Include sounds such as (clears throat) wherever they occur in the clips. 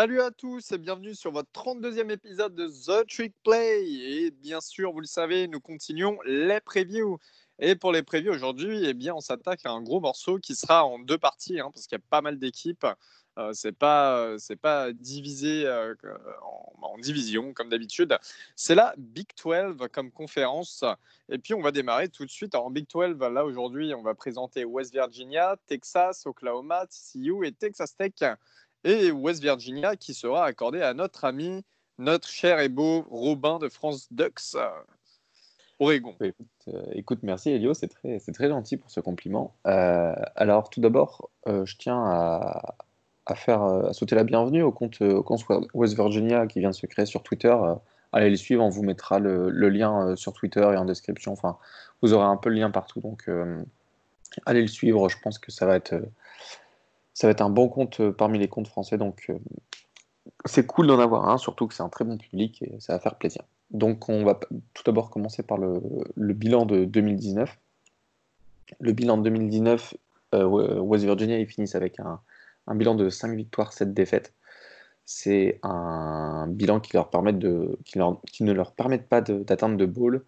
Salut à tous et bienvenue sur votre 32e épisode de The Trick Play. Et bien sûr, vous le savez, nous continuons les previews. Et pour les previews aujourd'hui, eh bien, on s'attaque à un gros morceau qui sera en deux parties, hein, parce qu'il y a pas mal d'équipes. Euh, c'est pas c'est pas divisé euh, en, en, division comme d'habitude. C'est la Big 12 comme conférence. Et puis on va démarrer tout de suite en Big 12. Là aujourd'hui, on va présenter West Virginia, Texas, Oklahoma, TCU et Texas Tech et West Virginia qui sera accordé à notre ami, notre cher et beau Robin de France Ducks. Oregon. Écoute, euh, merci Elio, c'est très, très gentil pour ce compliment. alors tout d'abord, je tiens à, à faire à sauter la bienvenue au compte, West Virginia qui vient de se créer sur Twitter. Euh, allez les suivre, on vous mettra le, lien euh, sur Twitter et en description. Enfin, vous aurez un peu le lien partout. Donc, euh, allez le suivre. Je pense que ça va être, ça va être un bon compte parmi les comptes français. Donc, c'est cool d'en avoir un, surtout que c'est un très bon public et ça va faire plaisir. Donc, on va tout d'abord commencer par le, bilan de 2019. Le bilan de 2019, West Virginia, ils finissent avec un, bilan de 5 victoires, 7 défaites. C'est un bilan qui, ne leur permet pas d'atteindre de, bowl.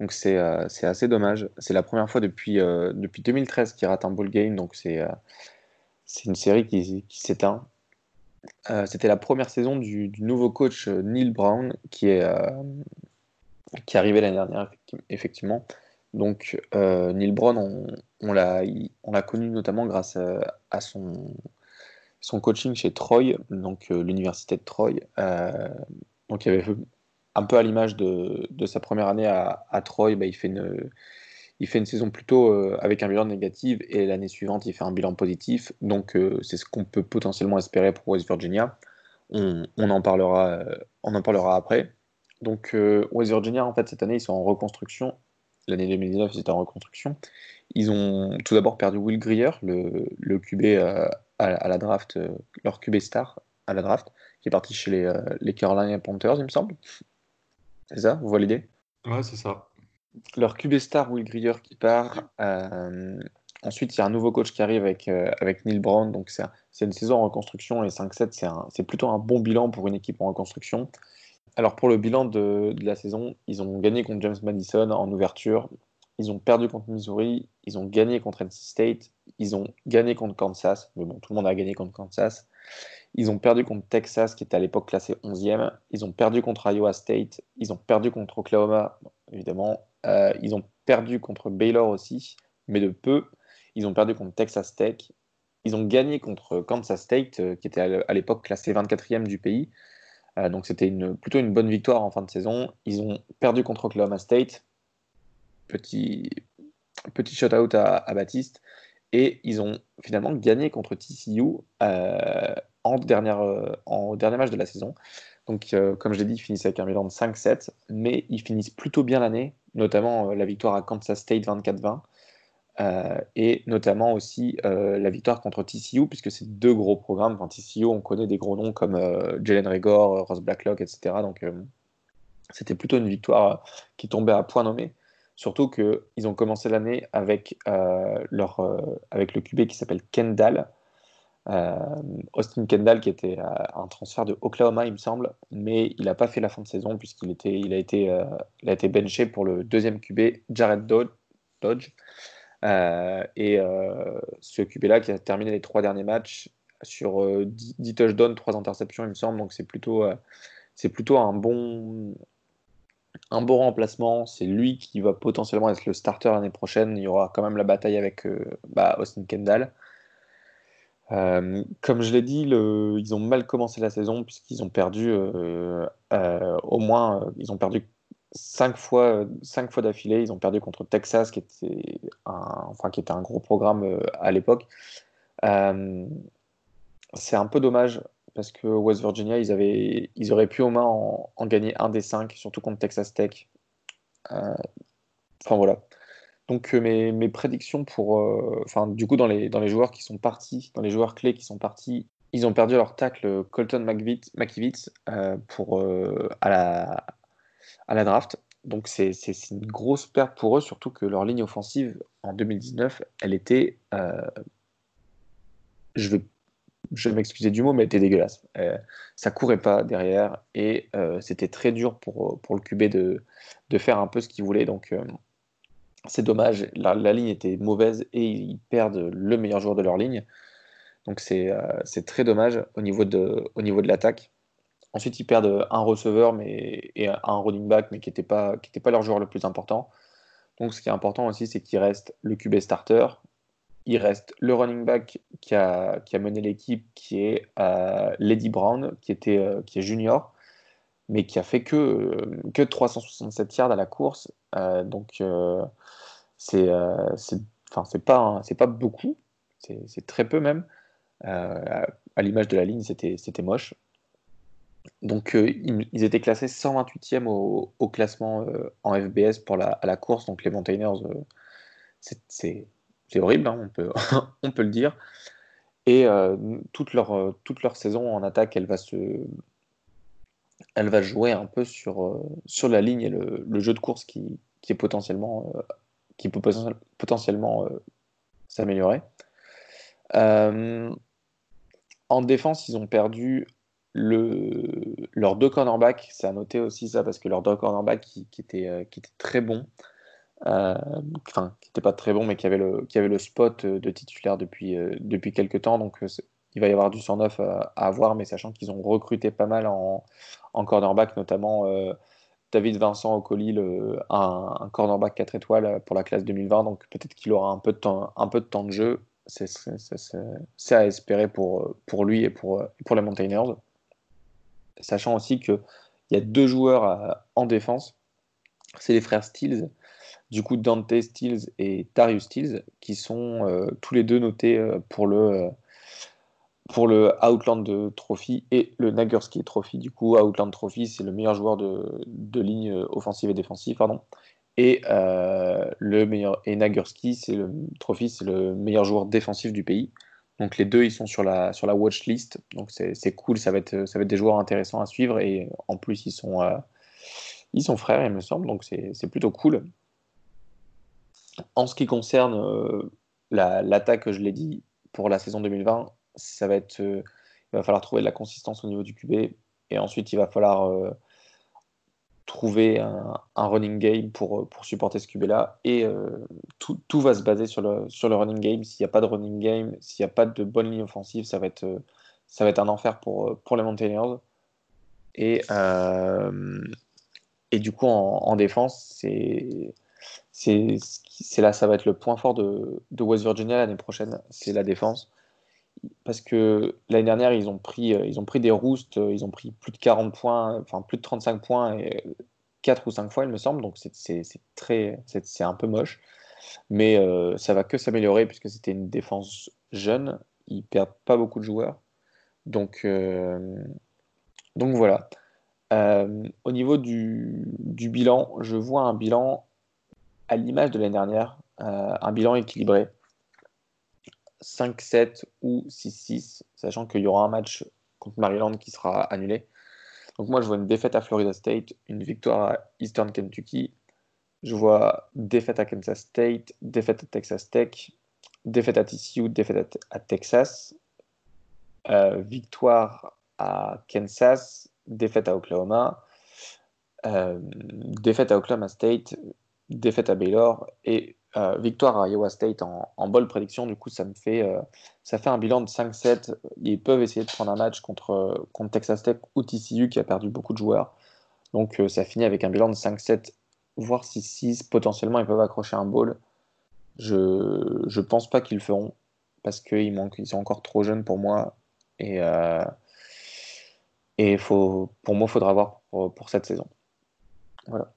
Donc c'est euh, assez dommage. C'est la première fois depuis, euh, depuis 2013 qu'ils ratent un bowl game. Donc c'est euh, une série qui, qui s'éteint. C'était la première saison du, nouveau coach Neil Brown qui est, qui est arrivé l'année dernière, effectivement. Donc Neil Brown, on, on l'a connu notamment grâce à son, son coaching chez Troy, donc euh, l'université de Troy. Euh, donc il avait un peu à l'image de, sa première année à, Troy, bah, il, fait une, il fait une saison plutôt euh, avec un bilan négatif et l'année suivante il fait un bilan positif. Donc c'est ce qu'on peut potentiellement espérer pour West Virginia. On, en, parlera, on en parlera après. Donc West Virginia, en fait, cette année, ils sont en reconstruction. L'année 2019, ils étaient en reconstruction. Ils ont tout d'abord perdu Will Greer, le, QB à, la draft, euh, leur QB star à la draft, qui est parti chez les, euh, Carolina Panthers, il me semble. C'est ça? Vous l'idée? Ouais, c'est ça. Leur QB star, Will Greer, qui part. Euh, ensuite, il y a un nouveau coach qui arrive avec, avec Neil Brown. Donc, c'est une saison en reconstruction et 5-7, c'est plutôt un bon bilan pour une équipe en reconstruction. Alors, pour le bilan de, de, la saison, ils ont gagné contre James Madison en ouverture. Ils ont perdu contre Missouri, ils ont gagné contre NC State, ils ont gagné contre Kansas, mais bon, tout le monde a gagné contre Kansas. Ils ont perdu contre Texas, qui était à l'époque classé 11e. Ils ont perdu contre Iowa State. Ils ont perdu contre Oklahoma, évidemment. Euh, ils ont perdu contre Baylor aussi, mais de peu. Ils ont perdu contre Texas Tech. Ils ont gagné contre Kansas State, euh, qui était à l'époque classé 24e du pays. Euh, donc c'était plutôt une bonne victoire en fin de saison. Ils ont perdu contre Oklahoma State. Petit, petit shout-out à, Baptiste. Et ils ont finalement gagné contre TCU en, dernière, en dernier match de la saison. Donc, comme je l'ai dit, ils finissent avec un bilan de 5-7, mais ils finissent plutôt bien l'année, notamment la victoire à Kansas State 24-20, et notamment aussi la victoire contre TCU, puisque c'est deux gros programmes. Enfin, TCU, on connaît des gros noms comme Jalen Rigor, Ross Blacklock, etc. Donc, c'était plutôt une victoire qui tombait à point nommé. Surtout qu'ils ont commencé l'année avec, euh, euh, avec le QB qui s'appelle Kendall. Euh, Austin Kendall, qui était un transfert de Oklahoma, il me semble, mais il n'a pas fait la fin de saison puisqu'il il a, été, a été benché pour le deuxième QB, Jared Dodge. et ce QB-là qui a terminé les trois derniers matchs sur 10, 10 touchdowns, 3 interceptions, il me semble, donc c'est plutôt, plutôt un bon, un bon remplacement. C'est lui qui va potentiellement être le starter l'année prochaine. Il y aura quand même la bataille avec euh, bah, Austin Kendall. Euh, comme je l'ai dit, ils ont mal commencé la saison puisqu'ils ont perdu euh, au moins, ils ont perdu cinq fois, cinq fois d'affilée. Ils ont perdu contre Texas, qui était un, enfin, qui était un gros programme à l'époque. c'est un peu dommage parce que West Virginia, ils, avaient, ils auraient pu au moins en, gagner un des cinq, surtout contre Texas Tech. Euh, enfin voilà. Donc euh, mes, mes, prédictions pour, euh, enfin du coup dans les, dans les joueurs qui sont partis, dans les joueurs clés qui sont partis, ils ont perdu leur tackle Colton McKivitz pour à la à la draft. Donc c'est une grosse perte pour eux, surtout que leur ligne offensive en 2019, elle était, je vais je vais m'excuser du mot, mais était dégueulasse. Euh, ça courait pas derrière et euh, c'était très dur pour, pour le QB de, de faire un peu ce qu'il voulait. Donc euh, c'est dommage. La, ligne était mauvaise et ils perdent le meilleur joueur de leur ligne. Donc c'est très dommage au niveau de, l'attaque. Ensuite, ils perdent un receveur et un running back, mais qui n'était pas, leur joueur le plus important. Donc, ce qui est important aussi, c'est qu'il reste le QB starter, il reste le running back qui a, qui a mené l'équipe, qui est euh, Lady Brown, qui, était, euh, qui est junior, mais qui a fait que, euh, que 367 yards à la course. donc, c'est enfin, c'est pas, pas beaucoup, c'est très peu même. à l'image de la ligne, c'était moche. Donc, ils, étaient classés 128e au, classement en FBS pour la, à la course. Donc, les Mountaineers, c'est horrible, hein, on, peut, (laughs) on peut le dire. Et euh, toute, leur, euh, toute leur saison en attaque, elle va se, elle va jouer un peu sur, euh, la ligne et le, jeu de course qui, qui peut potentiellement s'améliorer. en défense, ils ont perdu le, leurs deux cornerbacks. C'est à noter aussi ça parce que leurs deux cornerbacks qui, qui, étaient, très bons. Euh, enfin, qui n'était pas très bon, mais qui avait le, spot de titulaire depuis, euh, quelques temps. Euh, il va y avoir du 109 à, à avoir, mais sachant qu'ils ont recruté pas mal en, en cornerback, notamment David Vincent Ocoli, le, un, cornerback 4 étoiles pour la classe 2020. Donc, peut-être qu'il aura un peu de temps, un peu de, temps de jeu. C'est à espérer pour, pour lui et pour, pour les Mountaineers. Sachant aussi qu'il y a deux joueurs en défense. C'est les frères Steels du coup Dante Stills et Darius Stills, qui sont euh, tous les deux notés euh, pour le, euh, pour le Outland Trophy et le Nagursky Trophy. Du coup, Outland Trophy, c'est le meilleur joueur de, ligne offensive et défensive, pardon. Et le meilleur et Nagursky, c'est le trophy, c'est le meilleur joueur défensif du pays. Donc les deux, ils sont sur la sur la watch list. Donc c'est cool, ça va être ça va être des joueurs intéressants à suivre et en plus ils sont ils sont frères, il me semble. Donc c'est plutôt cool. En ce qui concerne euh, l'attaque, je l'ai dit, pour la saison 2020, ça va être, euh, il va falloir trouver de la consistance au niveau du QB et ensuite il va falloir euh, trouver un, running game pour, pour supporter ce QB-là. Et tout, tout, va se baser sur le, sur le running game. S'il n'y a pas de running game, s'il n'y a pas de bonne ligne offensive, ça va être, ça va être un enfer pour, pour les Mountaineers. Et, et du coup, en, en défense, c'est c'est là, ça va être le point fort de, West Virginia l'année prochaine, c'est la défense. Parce que l'année dernière, ils ont, pris, euh, ils ont pris des roustes, euh, ils ont pris plus de 40 points, enfin plus de 35 points, et 4 ou 5 fois, il me semble. Donc c'est très, un peu moche. Mais euh, ça va que s'améliorer puisque c'était une défense jeune. Ils perdent pas beaucoup de joueurs. Donc, donc voilà. au niveau du, du, bilan, je vois un bilan à l'image de l'année dernière, euh, un bilan équilibré. 5-7 ou 6-6, sachant qu'il y aura un match contre Maryland qui sera annulé. Donc moi, je vois une défaite à Florida State, une victoire à Eastern Kentucky. Je vois défaite à Kansas State, défaite à Texas Tech, défaite à TCU, défaite à, Texas, euh, victoire à Kansas, défaite à Oklahoma, euh, défaite à Oklahoma State, défaite à Baylor et euh, victoire à Iowa State en, en prédiction. Du coup, ça me fait, euh, ça fait un bilan de 5-7. Ils peuvent essayer de prendre un match contre, contre Texas Tech ou TCU qui a perdu beaucoup de joueurs. Donc, euh, ça finit avec un bilan de 5-7, voire 6-6. Potentiellement, ils peuvent accrocher un ball. Je ne pense pas qu'ils le feront parce qu'ils ils sont encore trop jeunes pour moi. Et, et faut, pour moi, il faudra voir pour, pour cette saison. Voilà.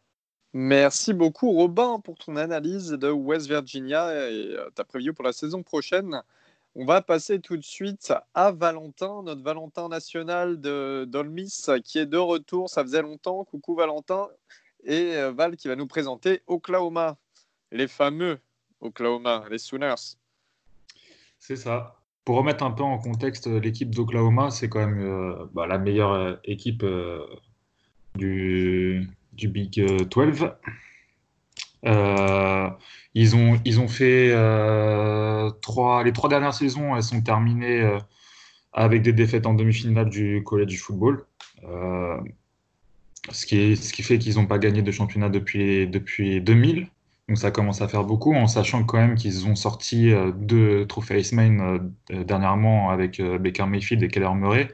Merci beaucoup Robin pour ton analyse de West Virginia et euh, ta preview pour la saison prochaine. On va passer tout de suite à Valentin, notre Valentin national de d'Olmis qui est de retour. Ça faisait longtemps. Coucou Valentin. Et euh, Val qui va nous présenter Oklahoma, les fameux Oklahoma, les Sooners. C'est ça. Pour remettre un peu en contexte, l'équipe d'Oklahoma, c'est quand même euh, bah, la meilleure équipe du, du Big 12. Euh, euh, ils, ont, ils ont fait euh, trois, les trois dernières saisons, elles sont terminées avec des défaites en demi-finale du collège du football. ce, qui ce qui fait qu'ils n'ont pas gagné de championnat depuis, depuis 2000. Donc ça commence à faire beaucoup, en sachant quand même qu'ils ont sorti deux trophées Iceman dernièrement avec Baker Mayfield et Keller Murray,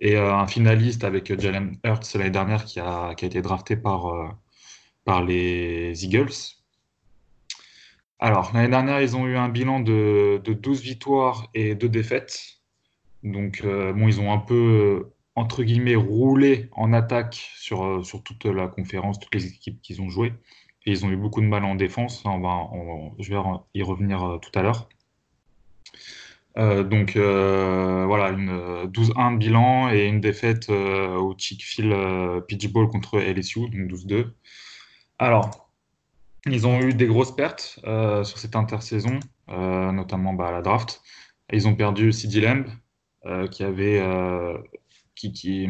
et un finaliste avec Jalen Hurts l'année dernière qui a, qui a été drafté par, par les Eagles. Alors, l'année dernière, ils ont eu un bilan de, 12 victoires et 2 défaites. Donc, euh, bon, ils ont un peu, entre guillemets, roulé en attaque sur, euh, sur toute la conférence, toutes les équipes qu'ils ont jouées. Et ils ont eu beaucoup de mal en défense. Je vais y revenir euh, tout à l'heure. Donc voilà, une 12-1 de bilan et une défaite au Chick-fil Ball contre LSU, donc 12-2. Alors, ils ont eu des grosses pertes euh, sur cette intersaison, euh, notamment bah, à la draft. Ils ont perdu CD Lamb, euh, qui avait, qui, qui,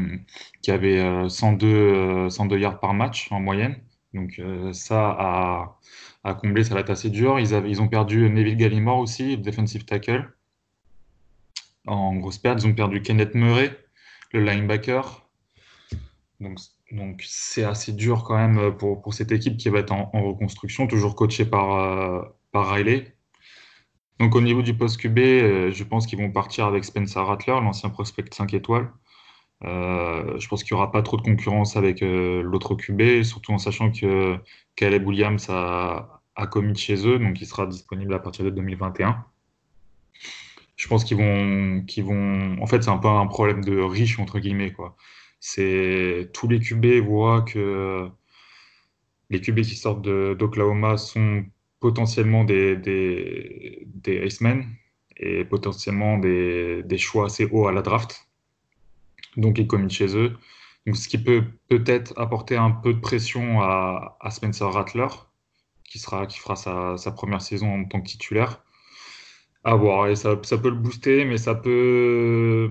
qui, avait 102, 102 yards par match en moyenne. Donc ça a, comblé, ça être assez dur. Ils, ils ont perdu Neville Gallimore aussi, defensive tackle. En grosse perte, ils ont perdu Kenneth Murray, le linebacker. Donc c'est assez dur quand même euh, pour, pour, cette équipe qui va être en, reconstruction, toujours coachée par, euh, par Riley. Donc au niveau du poste QB, euh, je pense qu'ils vont partir avec Spencer Rattler, l'ancien prospect 5 étoiles. je pense qu'il n'y aura pas trop de concurrence avec l'autre QB, surtout en sachant que Caleb Williams a, a commis chez eux, donc il sera disponible à partir de 2021. Je pense qu'ils vont, vont. En fait, c'est un peu un problème de riche entre guillemets, quoi. Tous les QB voient que les QB qui sortent d'Oklahoma sont potentiellement des, des, des et potentiellement des, des, choix assez hauts à la draft. Donc ils commettent chez eux. Donc, ce qui peut peut-être apporter un peu de pression à, Spencer Rattler, qui, sera, qui fera sa, première saison en tant que titulaire. À voir. Et ça, peut le booster, mais ça peut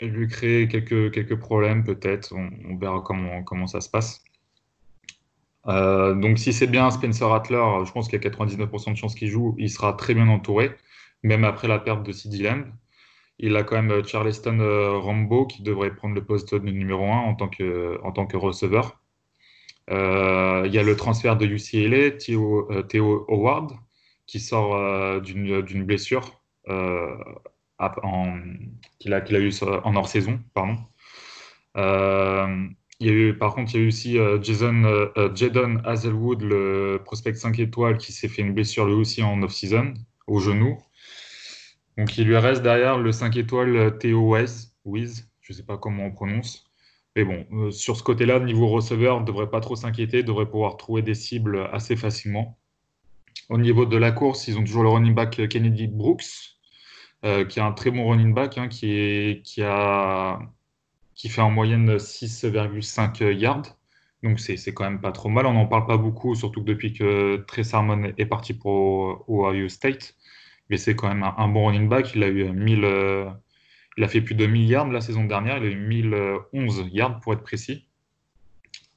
lui créer quelques, quelques problèmes peut-être. On, verra comment, comment ça se passe. Euh, donc si c'est bien Spencer Rattler, je pense qu'il y a 99% de chances qu'il joue. Il sera très bien entouré, même après la perte de CD Lamb. Il a quand même euh, Charleston euh, Rambo qui devrait prendre le poste de numéro 1 en tant que, en tant que receveur. il y a le transfert de UCLA, Theo, Theo Howard, qui sort d'une blessure qu'il a, a, eu en hors saison. Pardon. Euh, il y a eu, par contre, il y a eu aussi euh, Jason, euh, Jadon Hazelwood, le prospect 5 étoiles, qui s'est fait une blessure lui aussi en off-season, au genou. Donc il lui reste derrière le 5 étoiles Wiz, Wiz je ne sais pas comment on prononce. Mais bon, sur ce côté-là, niveau receveur, ne devrait pas trop s'inquiéter, devrait pouvoir trouver des cibles assez facilement. Au niveau de la course, ils ont toujours le running back Kennedy Brooks, euh, qui a un très bon running back, hein, qui, est, a, qui fait en moyenne 6,5 yards. Donc c'est quand même pas trop mal. On n'en parle pas beaucoup, surtout que depuis que Trey Sermon est parti pour Ohio State. Mais c'est quand même un, bon running back. Il a eu 1000, euh, il a fait plus de 1000 yards la saison dernière. Il a eu 1011 yards pour être précis.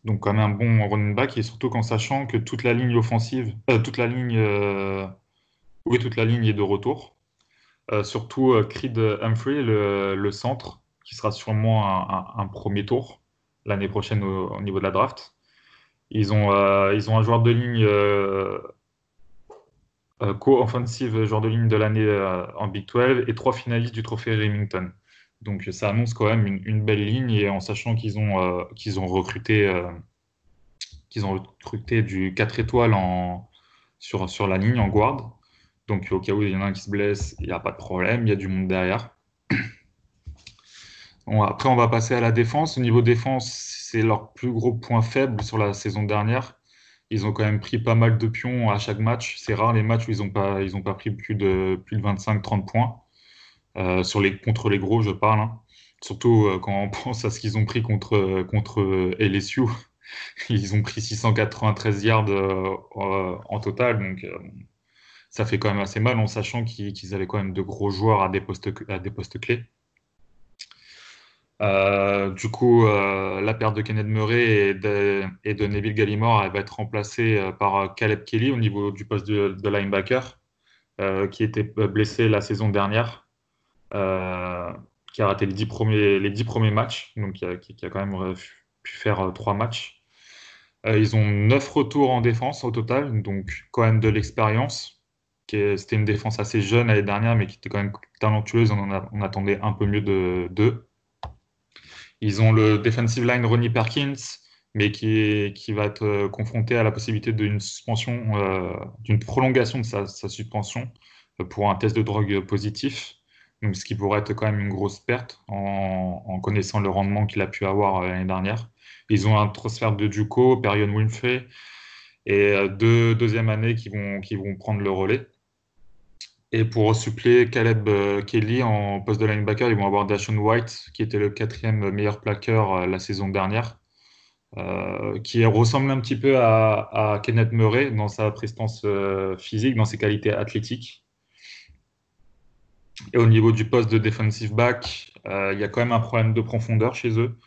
Donc quand même un bon running back et surtout qu'en sachant que toute la ligne offensive, euh, toute la ligne, oui toute la ligne est de retour. Euh, surtout euh, Creed Humphrey, le, centre, qui sera sûrement un, premier tour l'année prochaine au, niveau de la draft. Ils ont, euh, ils ont un joueur de ligne co-offensive, joueur de ligne de l'année en Big 12 et trois finalistes du trophée Remington. Donc ça annonce quand même une, belle ligne et en sachant qu'ils ont, qu'ils ont recruté qu'ils ont recruté du 4 étoiles en, sur, sur la ligne en guard. Donc, au cas où il y en a un qui se blesse, il n'y a pas de problème, il y a du monde derrière. (clears throat) après, on va passer à la défense. Au niveau défense, c'est leur plus gros point faible sur la saison dernière. Ils ont quand même pris pas mal de pions à chaque match. C'est rare les matchs où ils n'ont pas, pas pris plus de, plus de 25-30 points. Euh, sur les, contre les gros, je parle. Hein. Surtout euh, quand on (laughs) pense à ce qu'ils ont pris contre, contre LSU. (laughs) Ils ont pris 693 yards euh, en total. Donc, ça fait quand même assez mal en sachant qu'ils avaient quand même de gros joueurs à des postes, à des clés. Euh, du coup, euh, la perte de Kenneth Murray et de, Neville Gallimore elle va être remplacée euh, par Caleb Kelly au niveau du poste de, linebacker, qui était blessé la saison dernière. Qui a raté les dix premiers, les premiers matchs, donc qui a, quand même pu faire trois matchs. ils ont neuf retours en défense au total, donc quand même de l'expérience. C'était une défense assez jeune l'année dernière, mais qui était quand même talentueuse. On, on attendait un peu mieux d'eux. Ils ont le defensive line Ronnie Perkins, mais qui, qui va être euh, confronté à la possibilité d'une suspension, euh, d'une prolongation de sa, suspension euh, pour un test de drogue positif. Donc, ce qui pourrait être quand même une grosse perte en, connaissant le rendement qu'il a pu avoir l'année dernière. Ils ont un transfert de Duco, Perion Winfrey et deux deuxième années qui vont, prendre le relais. Et pour suppléer Caleb Kelly en poste de linebacker, ils vont avoir Dashon White, qui était le quatrième meilleur plaqueur la saison dernière. Euh, qui ressemble un petit peu à, Kenneth Murray dans sa prestance euh, physique, dans ses qualités athlétiques. Et au niveau du poste de defensive back, euh, il y a quand même un problème de profondeur chez eux.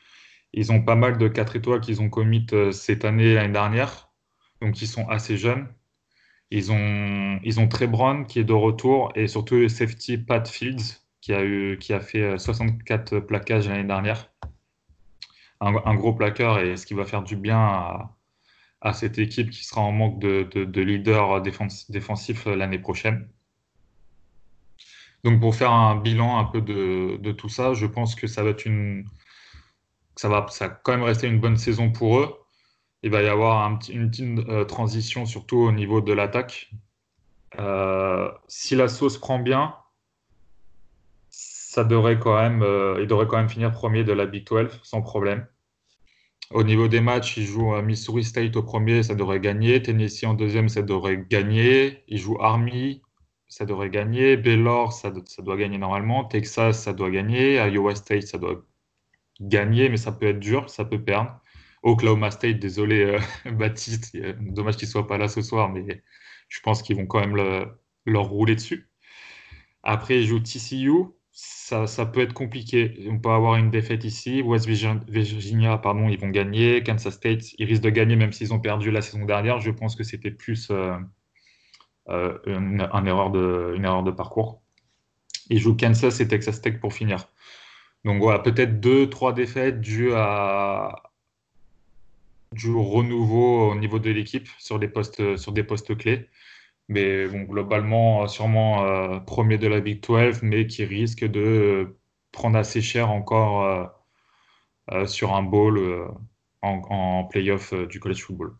Ils ont pas mal de 4 étoiles qu'ils ont commit cette année et l'année dernière, donc ils sont assez jeunes. Ils ont, ils ont Trey Brown qui est de retour et surtout safety Pat Fields qui a, eu, qui a fait 64 plaquages l'année dernière un, gros plaqueur et ce qui va faire du bien à, cette équipe qui sera en manque de, de, leader défensif, l'année prochaine. Donc pour faire un bilan un peu de, tout ça, je pense que ça va quand même rester une bonne saison pour eux. Il va y avoir une petite euh, transition surtout au niveau de l'attaque. Euh, si la sauce prend bien, ça devrait quand même, euh, il quand même finir premier de la Big 12 sans problème. Au niveau des matchs, il joue à Missouri State au premier, ça devrait gagner. Tennessee en deuxième, ça devrait gagner. Il joue Army, ça devrait gagner. Baylor, ça, doit gagner normalement. Texas, ça doit gagner. Iowa State, ça doit gagner, mais ça peut être dur, ça peut perdre. Oklahoma State, désolé euh, (laughs) Baptiste, dommage qu'il ne soit pas là ce soir, mais je pense qu'ils vont quand même leur rouler dessus. Après, il joue TCU, ça, peut être compliqué. On peut avoir une défaite ici. West Virginia, pardon, ils vont gagner. Kansas State, ils risquent de gagner même s'ils ont perdu la saison dernière. Je pense que c'était plus euh, euh, une, erreur de, une erreur de parcours. Ils jouent Kansas et Texas Tech pour finir. Donc voilà, peut-être deux, trois défaites dues à du renouveau au niveau de l'équipe sur des postes sur des postes clés. Mais globalement, euh, sûrement euh, premier de la Big 12, mais qui risque de euh, prendre assez cher encore sur un bowl en, en playoff du college football.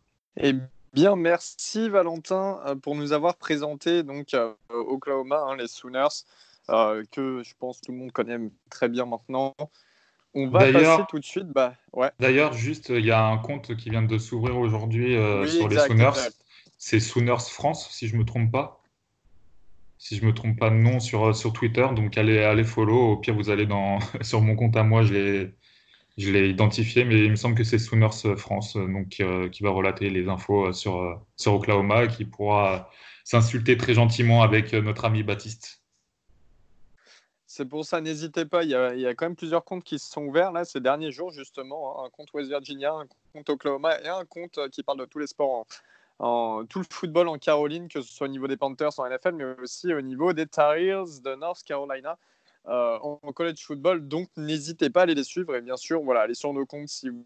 Bien, merci Valentin pour nous avoir présenté donc Oklahoma, hein, les Sooners, que je pense tout le monde connaît très bien maintenant. On va passer tout de suite. Bah, ouais. D'ailleurs, juste, il y a un compte qui vient de s'ouvrir aujourd'hui sur les Sooners c'est Sooners France, si je me trompe pas. Si je me trompe pas de nom sur, sur Twitter. Donc allez, allez follow. Au pire, vous allez dans, (laughs) sur mon compte à moi, je l'ai, je l'ai identifié, mais il me semble que c'est Sooners France, donc euh, qui va relater les infos sur, sur Oklahoma qui pourra s'insulter très gentiment avec notre ami Baptiste. C'est pour ça, n'hésitez pas. Il y, a, il y, a, quand même plusieurs comptes qui se sont ouverts là ces derniers jours, justement. Hein. Un compte West Virginia, un compte Oklahoma et un compte qui parle de tous les sports tout le football en Caroline, que ce soit au niveau des Panthers en NFL, mais aussi au niveau des Tar Heels de North Carolina euh, en college football. Donc n'hésitez pas à aller les suivre et bien sûr, voilà, allez sur nos comptes si vous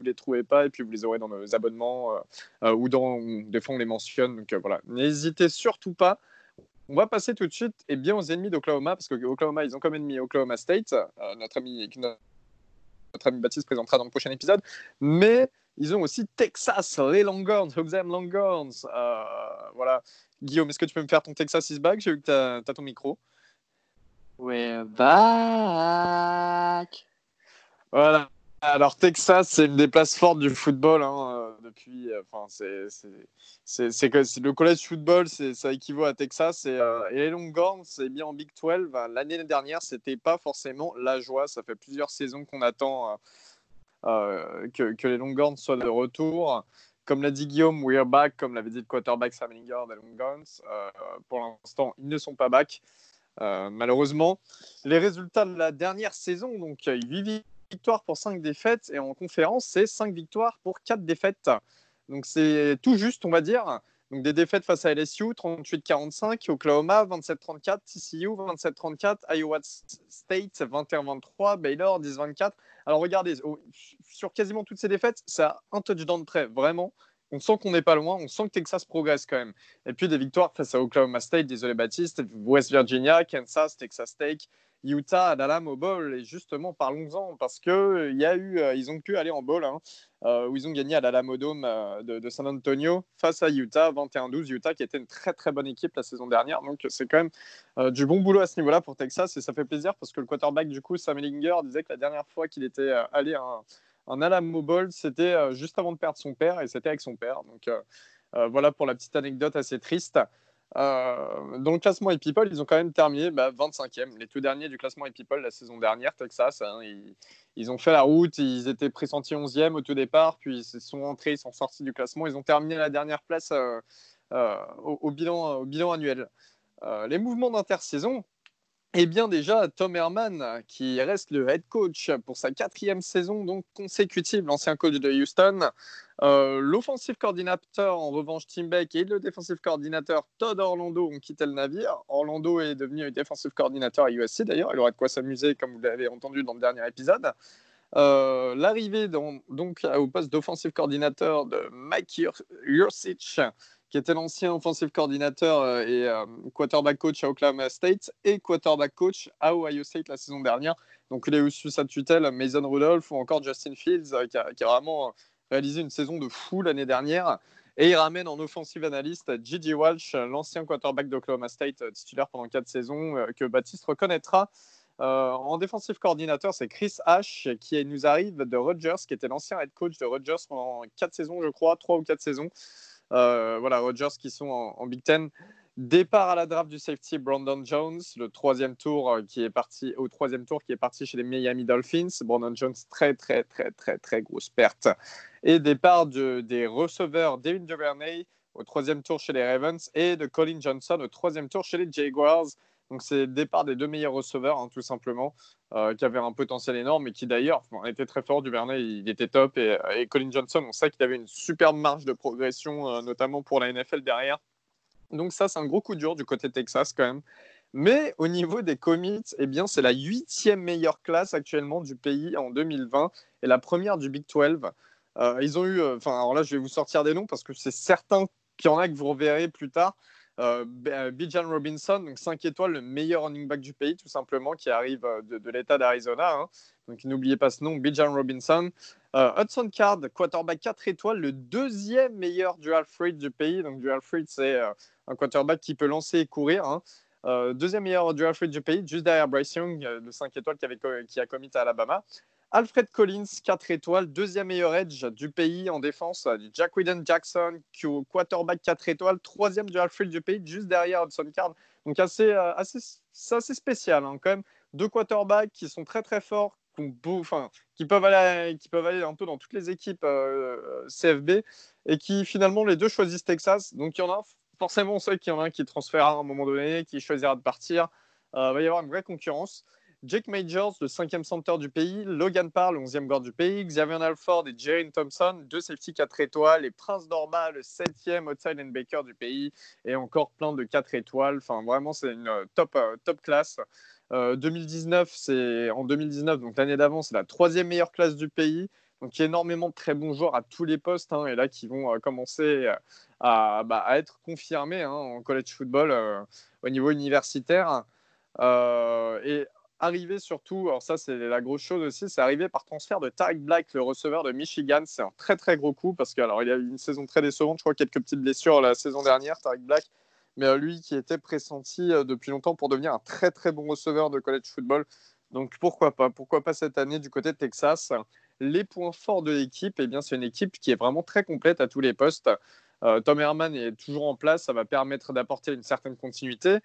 ne les trouvez pas et puis vous les aurez dans nos abonnements euh, euh, ou dans des fois on les mentionne. Donc voilà, n'hésitez surtout pas. On va passer tout de suite et bien aux ennemis d'Oklahoma parce que Oklahoma ils ont comme ennemi Oklahoma State. notre ami notre ami Baptiste présentera dans le prochain épisode, mais ils ont aussi Texas, les Longhorns, Hoxham Longhorns. Euh, voilà. Guillaume, est-ce que tu peux me faire ton Texas is back? J'ai vu que tu as, ton micro. We're back. Voilà. Alors Texas, c'est une des places fortes du football hein, euh, depuis. Euh, enfin, c'est le college football, ça équivaut à Texas et, les Longhorns, c'est bien en Big 12. L'année dernière, c'était pas forcément la joie. Ça fait plusieurs saisons qu'on attend euh, que, les Longhorns soient de retour. Comme l'a dit Guillaume, we're back, comme l'avait dit le quarterback Sam Lingard des Longhorns. Euh, pour l'instant, ils ne sont pas back. Euh, malheureusement, les résultats de la dernière saison, donc 8 victoires pour 5 défaites, et en conférence, c'est 5 victoires pour 4 défaites. Donc c'est tout juste, on va dire. Donc des défaites face à LSU, 38-45, Oklahoma, 27-34, TCU, 27-34, Iowa State, 21-23, Baylor, 10-24. Alors regardez, sur quasiment toutes ces défaites, c'est un touchdown près, vraiment. On sent qu'on n'est pas loin, on sent que Texas progresse quand même. Et puis des victoires face à Oklahoma State, désolé Baptiste, West Virginia, Kansas, Texas Tech, Utah la au bowl. Et justement, parlons-en parce que euh, y a eu, euh, ils ont pu aller en bowl, hein, euh, où ils ont gagné à l'Alamo Dome de, San Antonio face à Utah, 21-12. Utah qui était une très très bonne équipe la saison dernière. Donc c'est quand même du bon boulot à ce niveau-là pour Texas et ça fait plaisir parce que le quarterback du coup, Sam Ellinger, disait que la dernière fois qu'il était allé à Alamo Bowl, c'était juste avant de perdre son père et c'était avec son père. Donc voilà pour la petite anecdote assez triste. Euh, dans le classement et People, ils ont quand même terminé 25e, bah, les tout derniers du classement et People la saison dernière, Texas. Hein, ils, ont fait la route, ils étaient pressentis 11e au tout départ, puis ils sont rentrés, ils sont sortis du classement, ils ont terminé la dernière place euh, euh, au, bilan, au bilan annuel. les mouvements d'intersaison, eh bien déjà, Tom Herman, qui reste le head coach pour sa quatrième saison donc consécutive, l'ancien coach de Houston. Euh, L'offensive coordinateur, en revanche, Tim Beck, et le défensif coordinateur Todd Orlando ont quitté le navire. Orlando est devenu défensif coordinateur à USC d'ailleurs, il aura de quoi s'amuser comme vous l'avez entendu dans le dernier épisode. Euh, l'arrivée donc au poste d'offensive coordinateur de Mike Yurcich, qui était l'ancien offensive coordinateur euh, et euh, quarterback coach à Oklahoma State et quarterback coach à Ohio State la saison dernière. Donc il a eu sous sa tutelle Mason Rudolph ou encore Justin Fields euh, qui, a, vraiment réalisé une saison de fou l'année dernière. Et il ramène en offensive analyste Gigi Walsh, l'ancien quarterback d'Oklahoma State, titulaire pendant quatre saisons, que Baptiste reconnaîtra. en défensif coordinateur, c'est Chris Ash qui nous arrive de Rogers, qui était l'ancien head coach de Rogers pendant quatre saisons, je crois, trois ou quatre saisons. Euh, voilà, Rodgers qui sont en, Big Ten. Départ à la draft du safety Brandon Jones, le troisième tour euh, qui est parti au troisième tour qui est parti chez les Miami Dolphins. Brandon Jones très très très très très grosse perte. Et départ de, des receveurs David Duvernay au troisième tour chez les Ravens et de Colin Johnson au troisième tour chez les Jaguars. Donc c'est le départ des deux meilleurs receveurs, hein, tout simplement, euh, qui avaient un potentiel énorme et qui d'ailleurs étaient très forts. Duvernay, il était top. Et, Colin Johnson, on sait qu'il avait une superbe marge de progression, euh, notamment pour la NFL derrière. Donc ça, c'est un gros coup dur du côté Texas quand même. Mais au niveau des commits, eh bien, c'est la huitième meilleure classe actuellement du pays en 2020 et la première du Big 12. Euh, ils ont eu, enfin, alors là, je vais vous sortir des noms parce que c'est certain qu'il y en a que vous reverrez plus tard. Euh, euh, Bijan Robinson, donc 5 étoiles, le meilleur running back du pays, tout simplement, qui arrive euh, de, l'État d'Arizona. Hein. Donc n'oubliez pas ce nom, Bijan Robinson. Hudson Card, quarterback 4 étoiles, le deuxième meilleur dual threat du pays. Donc dual threat, c'est un quarterback qui peut lancer et courir. Hein. deuxième meilleur dual threat du pays, juste derrière Bryce Young, le 5 étoiles qui, qui a commis à Alabama. Alfred Collins, 4 étoiles, deuxième meilleur edge du pays en défense. Jack Whedon Jackson, quarterback 4 étoiles, troisième du Alfred du pays, juste derrière Hudson Card. Donc assez, euh, assez, c'est assez spécial hein, quand même. Deux quarterbacks qui sont très très forts, qui, peuvent aller, qui peuvent aller un peu dans toutes les équipes euh, CFB et qui finalement les deux choisissent Texas. Donc il y en a forcément, qu'il y en a un qui transférera à un moment donné, qui choisira de partir. Euh, il va y avoir une vraie concurrence. Jake Majors, le cinquième center du pays, Logan Parr, le onzième guard du pays, Xavier Alford et Jane Thompson, deux safety 4 étoiles, et Prince Dorma, le septième outside Baker du pays, et encore plein de 4 étoiles. Enfin, vraiment, c'est une euh, top, euh, top classe. 2019, euh, c'est en 2019, donc l'année d'avant, c'est la troisième meilleure classe du pays. Donc, il y a énormément de très bons joueurs à tous les postes, hein, et là, qui vont commencer à, bah, à, être confirmés hein, en college football au niveau universitaire. et arrivé surtout, alors ça c'est la grosse chose aussi, c'est arrivé par transfert de Tarek Black, le receveur de Michigan. C'est un très très gros coup parce qu'il il a eu une saison très décevante, je crois quelques petites blessures la saison dernière, Tarek Black, mais euh, lui qui était pressenti euh, depuis longtemps pour devenir un très très bon receveur de college football. Donc pourquoi pas, pourquoi pas cette année du côté de Texas? Les points forts de l'équipe, eh bien c'est une équipe qui est vraiment très complète à tous les postes. Euh, Tom Herman est toujours en place, ça va permettre d'apporter une certaine continuité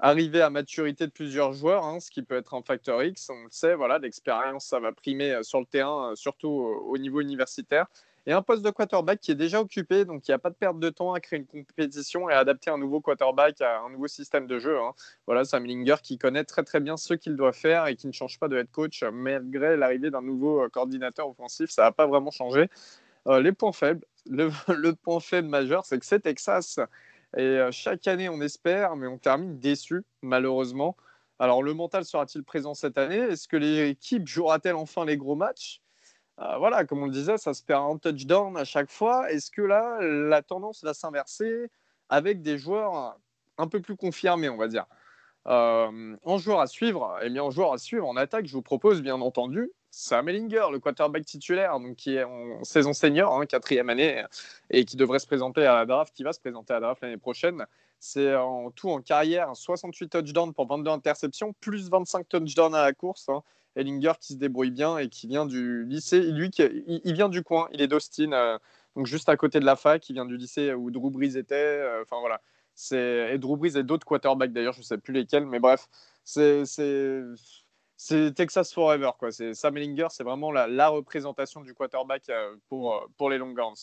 arriver à maturité de plusieurs joueurs, hein, ce qui peut être un facteur X. On le sait, voilà, l'expérience, ça va primer euh, sur le terrain, euh, surtout au niveau universitaire. Et un poste de quarterback qui est déjà occupé, donc il n'y a pas de perte de temps à créer une compétition et à adapter un nouveau quarterback à un nouveau système de jeu. Hein. Voilà, Sam Linger qui connaît très très bien ce qu'il doit faire et qui ne change pas de head coach malgré l'arrivée d'un nouveau euh, coordinateur offensif. Ça n'a pas vraiment changé. les points faibles, le, (laughs) le point faible majeur, c'est que c'est Texas. Et euh, chaque année, on espère, mais on termine déçu, malheureusement. Alors, le mental sera-t-il présent cette année? Est-ce que l'équipe jouera-t-elle enfin les gros matchs? Euh, Voilà, comme on le disait, ça se perd un touchdown à chaque fois. Est-ce que là, la tendance va s'inverser avec des joueurs un peu plus confirmés, on va dire? Euh, en joueur à suivre, et eh bien en joueur à suivre en attaque, je vous propose bien entendu Sam Ellinger, le quarterback titulaire, donc qui est en saison senior, hein, quatrième année, et qui devrait se présenter à la draft, qui va se présenter à la draft l'année prochaine. C'est en tout en carrière 68 touchdowns pour 22 interceptions, plus 25 touchdowns à la course. Hein. Ellinger qui se débrouille bien et qui vient du lycée. Lui, qui, il, vient du coin, il est d'Austin, euh, donc juste à côté de la fac. Il vient du lycée où Drew Brees était. Euh, enfin voilà. Et Drew Brees et d'autres quarterbacks d'ailleurs, je ne sais plus lesquels, mais bref, c'est c'est Texas Forever. Quoi. Sam Ellinger, c'est vraiment la, représentation du quarterback euh, pour, euh, pour les Longhorns.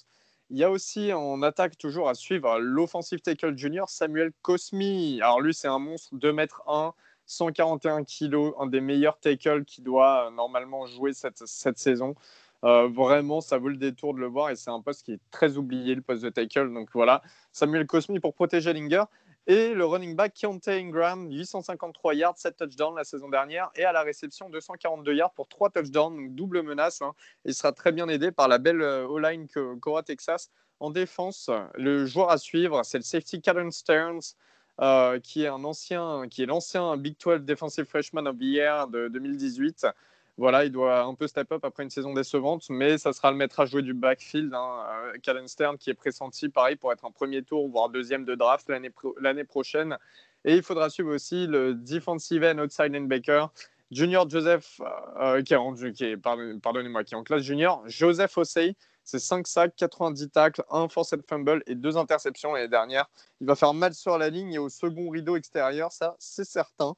Il y a aussi en attaque toujours à suivre l'offensive tackle junior Samuel Cosmi. Alors lui, c'est un monstre, 2 mètres 1, 141 kg, un des meilleurs tackles qui doit euh, normalement jouer cette, cette saison. vraiment, ça vaut le détour de le voir et c'est un poste qui est très oublié, le poste de tackle. Donc voilà, Samuel Cosmi pour protéger Ellinger. Et le running back Keontae Ingram, 853 yards, 7 touchdowns la saison dernière. Et à la réception, 242 yards pour 3 touchdowns, donc double menace. Hein. Il sera très bien aidé par la belle euh, O-line qu'aura Texas. En défense, le joueur à suivre, c'est le safety Caden Stearns, euh, qui est l'ancien Big 12 Defensive Freshman of the Year de 2018 voilà, il doit un peu step up après une saison décevante, mais ça sera le maître à jouer du backfield. Hein, euh, Stern qui est pressenti, pareil, pour être un premier tour, voire deuxième de draft l'année prochaine. Et il faudra suivre aussi le defensive end outside linebacker, Junior Joseph, euh, qui est, qui est pardonnez-moi, qui est en classe junior, Joseph Osei. C'est 5 sacs, 90 tacles, 1 forced fumble et 2 interceptions l'année dernière. Il va faire mal sur la ligne et au second rideau extérieur, ça c'est certain.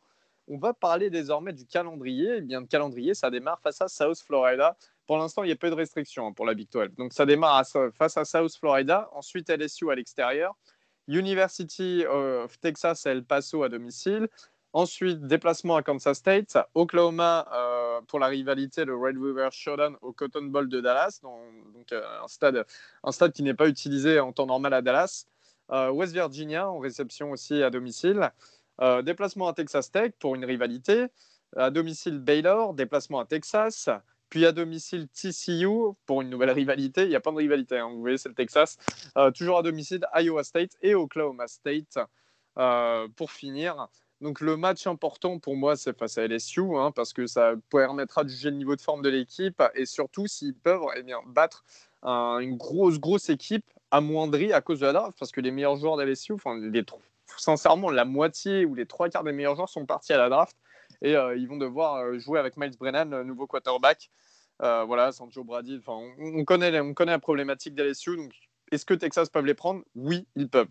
On va parler désormais du calendrier. Eh bien, le calendrier, ça démarre face à South Florida. Pour l'instant, il n'y a pas de restrictions hein, pour la Big 12. Donc, ça démarre face à South Florida. Ensuite, LSU à l'extérieur. University of Texas El Paso à domicile. Ensuite, déplacement à Kansas State, Oklahoma euh, pour la rivalité, le Red River Showdown au Cotton Bowl de Dallas, donc, euh, un, stade, un stade qui n'est pas utilisé en temps normal à Dallas. Euh, West Virginia en réception aussi à domicile. Euh, déplacement à Texas Tech pour une rivalité. À domicile Baylor, déplacement à Texas. Puis à domicile TCU pour une nouvelle rivalité. Il y a plein de rivalités, hein, vous voyez, c'est le Texas. Euh, toujours à domicile Iowa State et Oklahoma State euh, pour finir. Donc le match important pour moi, c'est face à LSU, hein, parce que ça permettra de juger le niveau de forme de l'équipe et surtout s'ils peuvent eh bien, battre une grosse, grosse équipe amoindrie à cause de la draft, parce que les meilleurs joueurs d'LSU, enfin les, sincèrement, la moitié ou les trois quarts des meilleurs joueurs sont partis à la draft et euh, ils vont devoir euh, jouer avec Miles Brennan, nouveau quarterback. Euh, voilà, Sancho Brady. Enfin, on, connaît, on connaît la problématique d'LSU. Donc, est-ce que Texas peuvent les prendre? Oui, ils peuvent.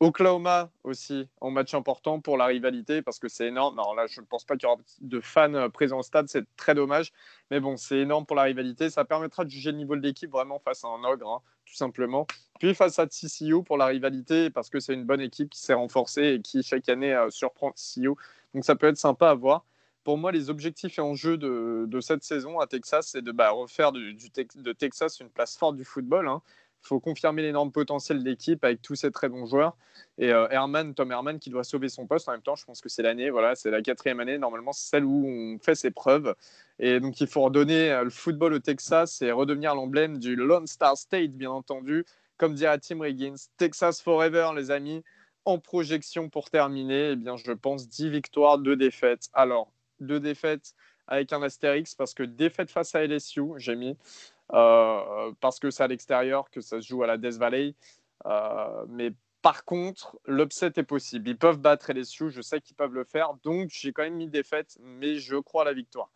Oklahoma aussi en match important pour la rivalité parce que c'est énorme. Alors là, je ne pense pas qu'il y aura de fans présents au stade, c'est très dommage. Mais bon, c'est énorme pour la rivalité. Ça permettra de juger le niveau de l'équipe vraiment face à un ogre, hein, tout simplement. Puis face à TCU pour la rivalité parce que c'est une bonne équipe qui s'est renforcée et qui chaque année euh, surprend TCU. Donc ça peut être sympa à voir. Pour moi, les objectifs et enjeux de, de cette saison à Texas, c'est de bah, refaire du, de Texas une place forte du football. Hein. Il faut confirmer l'énorme potentiel de l'équipe avec tous ces très bons joueurs. Et euh, Herman, Tom Herman, qui doit sauver son poste en même temps, je pense que c'est l'année, voilà, c'est la quatrième année. Normalement, c'est celle où on fait ses preuves. Et donc, il faut redonner euh, le football au Texas et redevenir l'emblème du Lone Star State, bien entendu. Comme dirait Tim Riggins, Texas Forever, les amis. En projection pour terminer, eh bien, je pense 10 victoires, 2 défaites. Alors, 2 défaites avec un astérix parce que défaite face à LSU, j'ai mis. Euh, parce que c'est à l'extérieur, que ça se joue à la Death Valley. Euh, mais par contre, l'upset est possible. Ils peuvent battre LSU, je sais qu'ils peuvent le faire. Donc, j'ai quand même mis défaite, mais je crois à la victoire.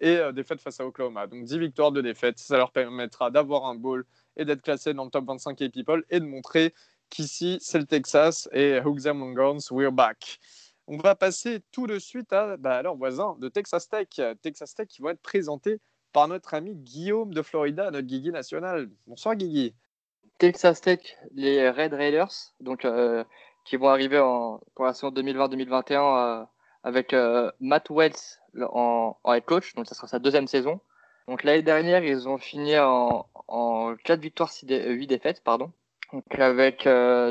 Et euh, défaite face à Oklahoma. Donc, 10 victoires, de défaites. Ça leur permettra d'avoir un bowl et d'être classé dans le top 25 et people et de montrer qu'ici, c'est le Texas et Hooks and Longhorns, we're back. On va passer tout de suite à bah, leurs voisins de Texas Tech. Texas Tech qui vont être présentés par notre ami Guillaume de Florida, notre Guigui national. Bonsoir Guigui. Texas Tech, les Red Raiders, donc, euh, qui vont arriver en, pour la saison 2020-2021 euh, avec euh, Matt Wells en, head coach, donc ça sera sa deuxième saison. Donc l'année dernière, ils ont fini en, en 4 victoires, 8 euh, défaites, pardon. Donc avec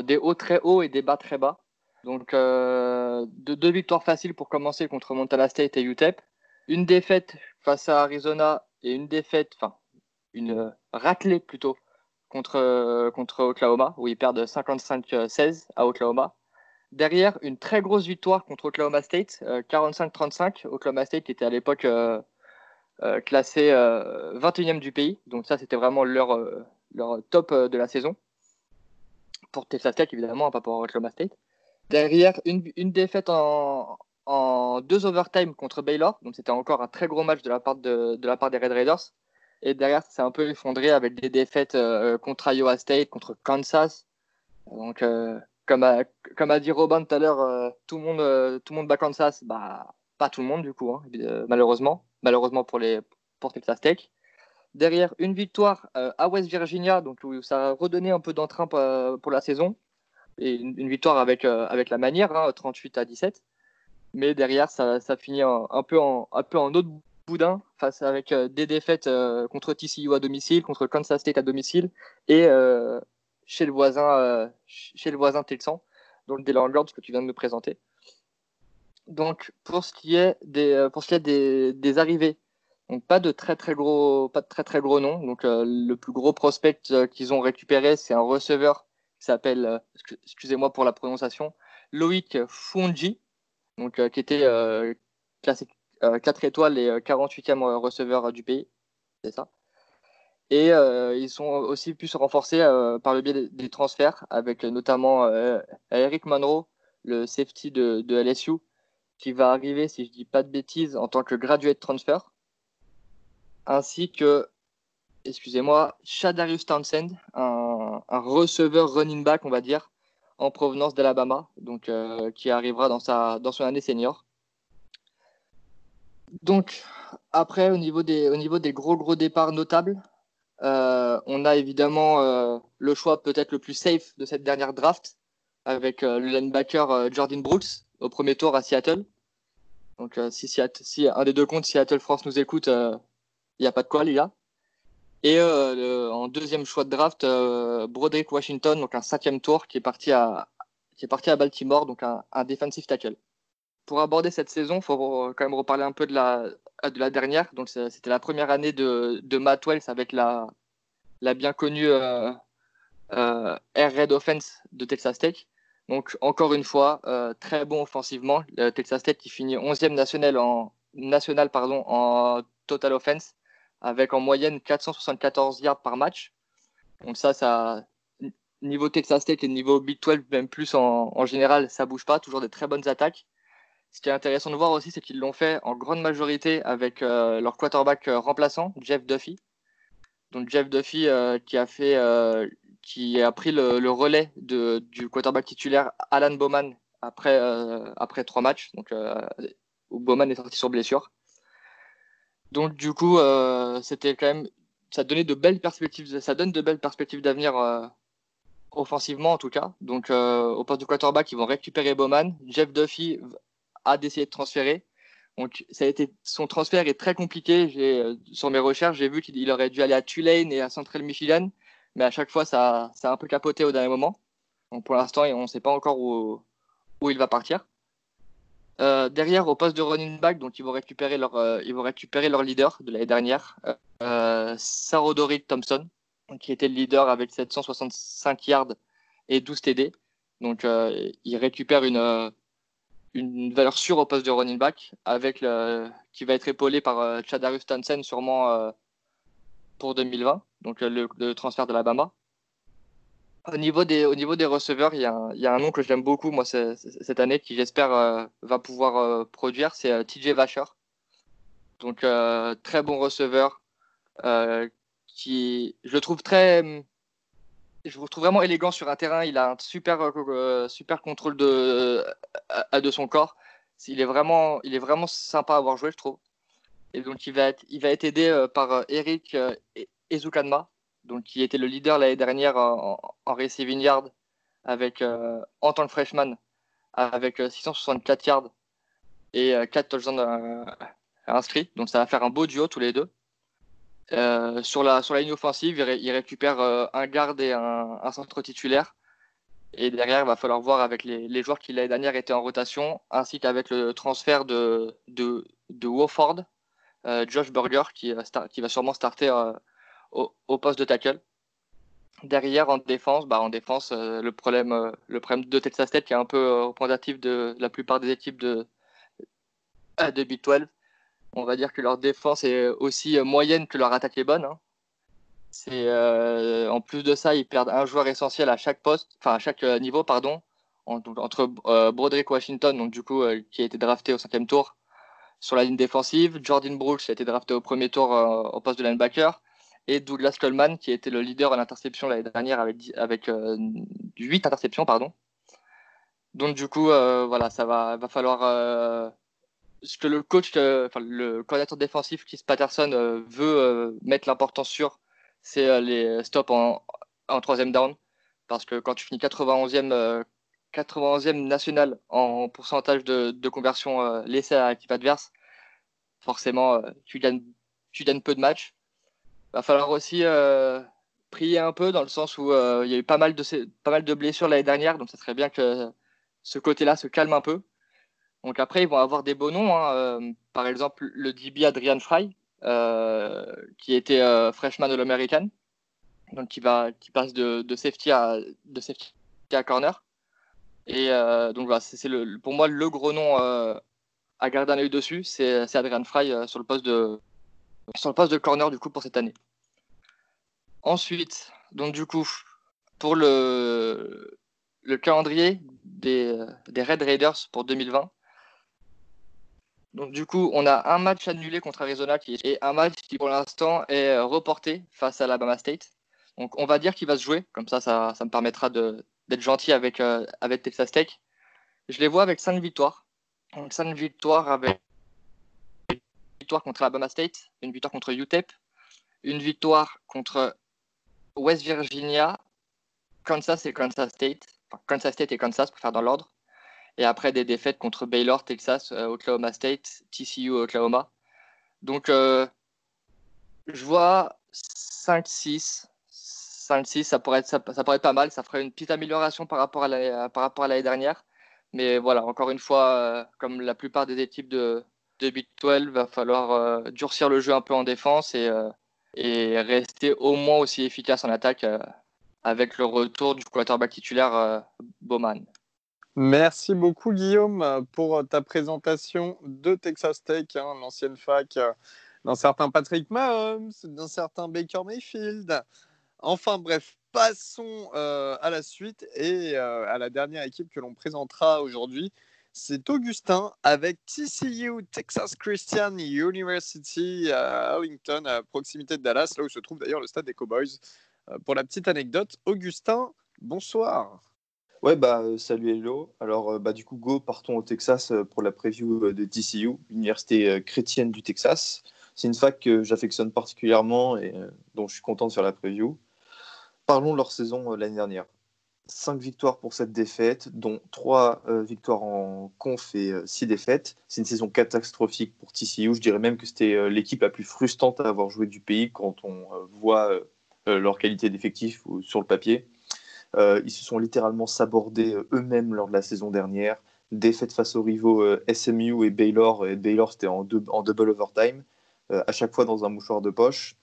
des hauts très hauts et des bas très bas. Donc euh, de, deux victoires faciles pour commencer contre Montana State et UTEP. Une défaite face à Arizona et une défaite, enfin une raclée plutôt contre, contre Oklahoma, où ils perdent 55-16 à Oklahoma. Derrière, une très grosse victoire contre Oklahoma State, 45-35. Oklahoma State était à l'époque euh, classé 21e euh, du pays. Donc ça, c'était vraiment leur, euh, leur top de la saison. Pour Texas Tech, évidemment, pas pour Oklahoma State. Derrière, une, une défaite en, en, deux overtime contre Baylor. Donc c'était encore un très gros match de la part, de, la part des Red Raiders. Et derrière, c'est un peu effondré avec des défaites contre Iowa State, contre Kansas. Donc, comme, a, comme a dit Robin tout à l'heure, tout, le monde, tout le monde bat Kansas. Bah, pas tout le monde, du coup, hein, malheureusement malheureusement pour, les, pour Texas Tech. Derrière, une victoire euh, à West Virginia, donc où ça a redonné un peu d'entrain euh, pour la saison. Et une, victoire avec, euh, avec la manière, 38 hein, à 17. Mais derrière, ça, ça finit un, peu en, un peu en autre boudin, face avec des défaites contre TCU à domicile, contre Kansas State à domicile, et chez le voisin, chez le voisin Texan, donc des Longhorns que tu viens de me présenter. Donc, pour ce qui est des, euh, pour ce qui est des, des arrivées, donc pas de très très gros, pas de très très gros noms. Donc, euh, le plus gros prospect euh, qu'ils ont récupéré, c'est un receveur qui s'appelle, excusez-moi pour la prononciation, Loïc Fungi, donc qui était classé 4 étoiles et 48e receveur du pays, c'est ça. Et ils sont aussi pu se renforcer par le biais des, transferts, avec notamment Eric Monroe, le safety de, de LSU, qui va arriver, si je dis pas de bêtises, en tant que graduate transfer, ainsi que, excusez-moi, Shadarius Townsend, un, receveur running back, on va dire, en provenance d'Alabama, donc euh, qui arrivera dans sa dans son année senior. Donc après, au niveau des au niveau des gros gros départs notables, euh, on a évidemment euh, le choix peut-être le plus safe de cette dernière draft avec le linebacker Jordan Brooks au premier tour à Seattle. Donc euh, si, si, un des deux comptes Seattle France nous écoute, il euh, n'y a pas de quoi, les. Et euh, en deuxième choix de draft, Broderick Washington, donc un cinquième tour, qui est parti à, qui est parti à Baltimore, donc un, un defensive tackle. Pour aborder cette saison, il faut quand même reparler un peu de la, de la dernière. Donc c'était la première année de, de Matt Wells avec la, la bien connue Air Red Offense de Texas Tech. Donc, encore une fois, euh, très bon offensivement. Texas Tech qui finit 11e national en, national, pardon, en total offense, avec en moyenne 474 yards par match. Donc, ça, ça niveau Texas Tech et niveau Big 12, même plus en, général, ça bouge pas. Toujours des très bonnes attaques. Ce qui est intéressant de voir aussi, c'est qu'ils l'ont fait en grande majorité avec euh, leur quarterback euh, remplaçant, Jeff Duffy. Donc Jeff Duffy qui a fait qui a pris le, relais du quarterback titulaire Alan Bowman après, euh, après trois matchs, donc, euh, où Bowman est sorti sur blessure. Donc du coup, euh, c'était quand même, ça donnait de belles perspectives, ça donne de belles perspectives d'avenir offensivement en tout cas. Donc au poste de quarterback, ils vont récupérer Bowman. Jeff Duffy a décidé de transférer. Donc ça a été, son transfert est très compliqué. J'ai, sur mes recherches, j'ai vu qu'il aurait dû aller à Tulane et à Central Michigan mais à chaque fois, ça, ça a un peu capoté au dernier moment. Donc pour l'instant, on ne sait pas encore où, où il va partir. Euh, derrière, au poste de running back, donc ils vont récupérer leur, euh, ils vont récupérer leur leader de l'année dernière, euh, Sarodori Thompson, qui était le leader avec 765 yards et 12 TD. Donc euh, ils récupèrent une, une valeur sûre au poste de running back, avec le, qui va être épaulé par Chadarius Townsend sûrement pour 2020 donc euh, le, transfert de l'Alabama. Au niveau des, au niveau des receveurs, il y, a un, y a un nom que j'aime beaucoup moi cette année qui j'espère euh, va pouvoir euh, produire, c'est TJ Vacher. Donc très bon receveur qui je le trouve très je le trouve vraiment élégant sur un terrain, il a un super super contrôle de de son corps. Il est vraiment il est vraiment sympa à avoir joué, je trouve. Et donc il va être il va être aidé par Eric Ezukanma, donc qui était le leader l'année dernière en, receiving yard avec euh, en tant que freshman avec 664 euh, yards et 4 euh, touchdowns inscrits. Donc ça va faire un beau duo tous les deux. sur, la, sur la ligne offensive, il, récupère un garde et un, centre titulaire. Et derrière, il va falloir voir avec les, joueurs qui l'année dernière étaient en rotation, ainsi qu'avec le transfert de, de, de Wofford, Josh Burger, qui, va sûrement starter au, poste de tackle. Derrière, en défense, bah, en défense euh, le, problème, euh, le problème de Texas Tech qui est un peu euh, représentatif de la plupart des équipes de, de Big 12. On va dire que leur défense est aussi moyenne que leur attaque est bonne. Hein. C'est, en plus de ça, ils perdent un joueur essentiel à chaque poste, enfin à chaque niveau, pardon, entre Broderick Washington, donc du coup, qui a été drafté au cinquième tour sur la ligne défensive, Jordan Brooks a été drafté au premier tour au poste de linebacker, et Douglas Coleman, qui était le leader en interception l'année dernière avec, avec 8 euh, interceptions. Pardon. Donc du coup, euh, voilà, ça va, va falloir... Euh, ce que le coach, enfin, le coordinateur défensif, Keith Patterson, veut mettre l'importance sur, c'est les stops en, en troisième down. Parce que quand tu finis 91e, 91e national en pourcentage de, de conversion laissée à l'équipe adverse, forcément, tu gagnes, tu gagnes peu de matchs va falloir aussi euh, prier un peu dans le sens où euh, il y a eu pas mal de, pas mal de blessures l'année dernière, donc ça serait bien que ce côté-là se calme un peu. Donc après, ils vont avoir des beaux noms. Hein, euh, par exemple, le DB Adrian Fry, qui était freshman de l'American, donc qui, va, qui passe de, safety à, de safety à corner. Et donc voilà, c'est pour moi le gros nom à garder un œil dessus, c'est Adrian Fry sur le poste de, sur le poste de corner du coup pour cette année. Ensuite, donc du coup, pour le, le calendrier des, Red Raiders pour 2020. Donc du coup, on a un match annulé contre Arizona qui et un match qui pour l'instant est reporté face à Alabama State. Donc on va dire qu'il va se jouer, comme ça, ça, me permettra d'être gentil avec, euh, avec Texas Tech. Je les vois avec 5 victoires. Donc 5 victoires avec victoire contre Alabama State, une victoire contre UTEP, une victoire contre West Virginia, Kansas et Kansas State, enfin, Kansas State et Kansas pour faire dans l'ordre, et après des défaites contre Baylor, Texas, euh, Oklahoma State, TCU, Oklahoma. Donc, euh, je vois 5-6. 5-6, ça pourrait, être, ça, être pas mal. Ça ferait une petite amélioration par rapport à l'année dernière. Mais voilà, encore une fois, euh, comme la plupart des équipes de, de Big 12, va falloir euh, durcir le jeu un peu en défense et, euh, rester au moins aussi efficace en attaque euh, avec le retour du quarterback titulaire Bowman. Merci beaucoup Guillaume pour ta présentation de Texas Tech, hein, l'ancienne fac d'un certain Patrick Mahomes, d'un certain Baker Mayfield. Enfin bref, passons à la suite et à la dernière équipe que l'on présentera aujourd'hui c'est Augustin avec TCU, Texas Christian University à Arlington, à proximité de Dallas, là où se trouve d'ailleurs le stade des Cowboys. Euh, pour la petite anecdote, Augustin, bonsoir. Ouais, bah, euh, salut Hello. Alors, euh, bah, du coup, go, partons au Texas pour la preview de TCU, l'université chrétienne du Texas. C'est une fac que j'affectionne particulièrement et dont je suis content de faire la preview. Parlons de leur saison l'année dernière. 5 victoires pour cette défaite, dont 3 euh, victoires en conf et 6 euh, défaites. C'est une saison catastrophique pour TCU. Je dirais même que c'était euh, l'équipe la plus frustrante à avoir joué du pays quand on voit leur qualité d'effectif sur le papier. ils se sont littéralement sabordés eux-mêmes lors de la saison dernière. Défaite face aux rivaux SMU et Baylor. Et Baylor, c'était en, en, double overtime, à chaque fois dans un mouchoir de poche.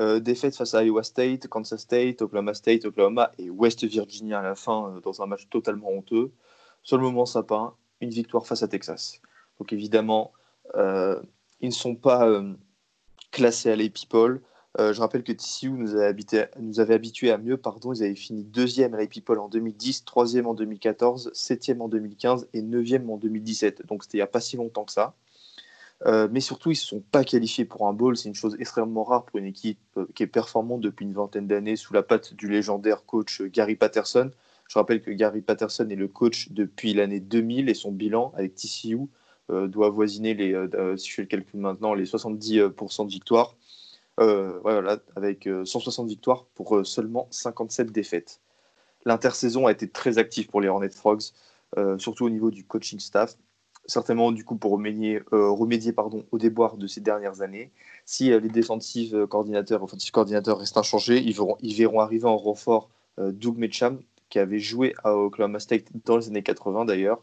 Euh, défaite face à Iowa State, Kansas State, Oklahoma State, Oklahoma et West Virginia à la fin euh, dans un match totalement honteux. Sur le moment sapin, une victoire face à Texas. Donc évidemment, euh, ils ne sont pas classés à les je rappelle que TCU nous avait, habitués à mieux. Pardon, ils avaient fini deuxième à les en 2010, troisième en 2014, septième en 2015 et neuvième en 2017. Donc c'était il n'y a pas si longtemps que ça. Euh, mais surtout, ils ne se sont pas qualifiés pour un bowl. C'est une chose extrêmement rare pour une équipe euh, qui est performante depuis une vingtaine d'années sous la patte du légendaire coach euh, Gary Patterson. Je rappelle que Gary Patterson est le coach depuis l'année 2000 et son bilan avec TCU doit avoisiner, les, si je fais le calcul maintenant, les 70% de victoires. voilà, avec 160 victoires pour seulement 57 défaites. L'intersaison a été très active pour les Hornet Frogs, surtout au niveau du coaching staff certainement du coup pour remédier, remédier pardon, aux déboires de ces dernières années. Si les défensives coordinateurs, offensive coordinateurs restent inchangés, ils verront, verront arriver en renfort Doug Mitcham, qui avait joué à Oklahoma State dans les années 80 d'ailleurs.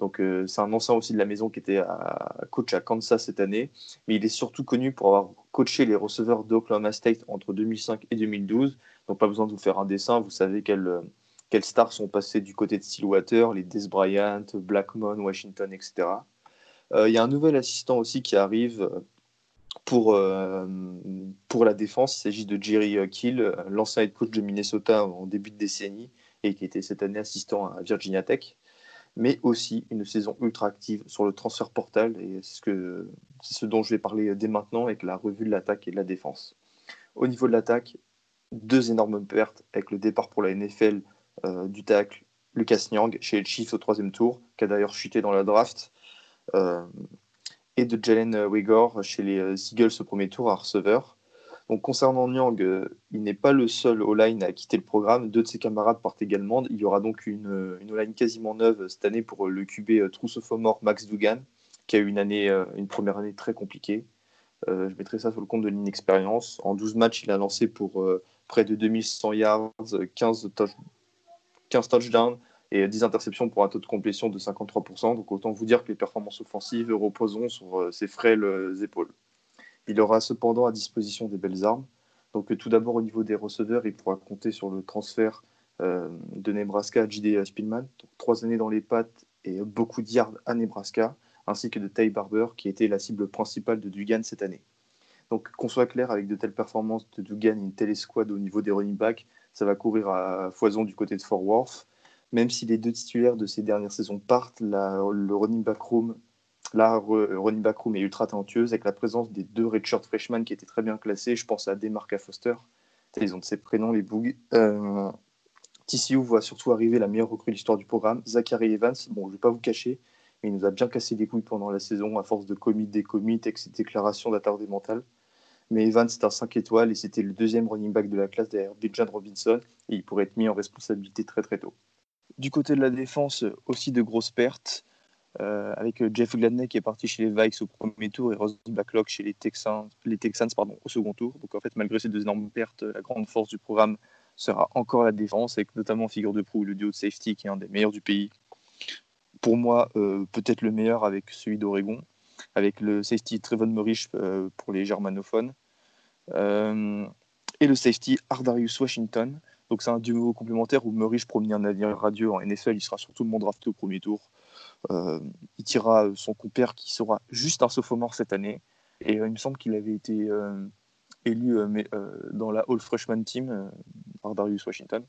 Donc c'est un ancien aussi de la maison qui était à, coach à Kansas cette année, mais il est surtout connu pour avoir coaché les receveurs d'Oklahoma State entre 2005 et 2012. Donc pas besoin de vous faire un dessin, vous savez quelles, quelles stars sont passées du côté de Stillwater, les Des Bryant, Blackmon, Washington, etc. Il y a un nouvel assistant aussi qui arrive pour, pour la défense. Il s'agit de Jerry Kill, l'ancien head coach de Minnesota en début de décennie et qui était cette année assistant à Virginia Tech mais aussi une saison ultra active sur le transfert portal. Et c'est ce, que, c'est ce dont je vais parler dès maintenant avec la revue de l'attaque et de la défense. Au niveau de l'attaque, deux énormes pertes avec le départ pour la NFL euh, du tackle Lucas Nyang chez les Chiefs au troisième tour, qui a d'ailleurs chuté dans la draft, euh, et de Jalen Wigor chez les euh, Eagles au premier tour à receveur. Donc, concernant Nyang, euh, il n'est pas le seul all-line à quitter le programme. Deux de ses camarades partent également. Il y aura donc une, euh, une all-line quasiment neuve cette année pour le QB Trousseau-Fomor Max Dugan, qui a eu une, année, euh, une première année très compliquée. je mettrai ça sur le compte de l'inexpérience. En 12 matchs, il a lancé pour près de 2100 yards, 15, 15 touchdowns et 10 interceptions pour un taux de complétion de 53%. Donc autant vous dire que les performances offensives reposeront sur ses frêles épaules. Il aura cependant à disposition des belles armes. Donc euh, tout d'abord au niveau des receveurs, il pourra compter sur le transfert euh, de Nebraska à J.D. Spielman. Donc, trois années dans les pattes et beaucoup de yards à Nebraska, ainsi que de Ty Barber, qui était la cible principale de Dugan cette année. Donc qu'on soit clair, avec de telles performances de Dugan et une telle escouade au niveau des running backs, ça va courir à foison du côté de Fort Worth. Même si les deux titulaires de ces dernières saisons partent, le running back room la est ultra talentueuse avec la présence des deux redshirt freshmen qui étaient très bien classés. Je pense à Demarca Foster. Ils ont de ces prénoms, les bougs. Euh, TCU voit surtout arriver la meilleure recrue de l'histoire du programme, Zachary Evans. Bon, je ne vais pas vous cacher, mais il nous a bien cassé les couilles pendant la saison à force de commit, des commits, avec ses déclarations d'attardé mental. Mais Evans, c'est un 5 étoiles et c'était le deuxième running back de la classe derrière Bijan Robinson et il pourrait être mis en responsabilité très très tôt. Du côté de la défense, aussi de grosses pertes. Euh, avec euh, Jeff Gladney qui est parti chez les Vikes au premier tour et Ross Blacklock chez les Texans, les Texans pardon, au second tour. Donc en fait, malgré ces deux énormes pertes, la grande force du programme sera encore la défense, avec notamment figure de proue le duo de safety qui est un des meilleurs du pays. Pour moi, euh, peut-être le meilleur avec celui d'Oregon, avec le safety Trevon Morish pour les germanophones, et le safety Ardarius Washington. Donc c'est un duo complémentaire où Morish promenait un navire radio en NFL, il sera surtout le monde drafté au premier tour. Euh, il tirera son compère qui sera juste un sophomore cette année. Et euh, il me semble qu'il avait été euh, élu dans la All Freshman Team par Darius Washington.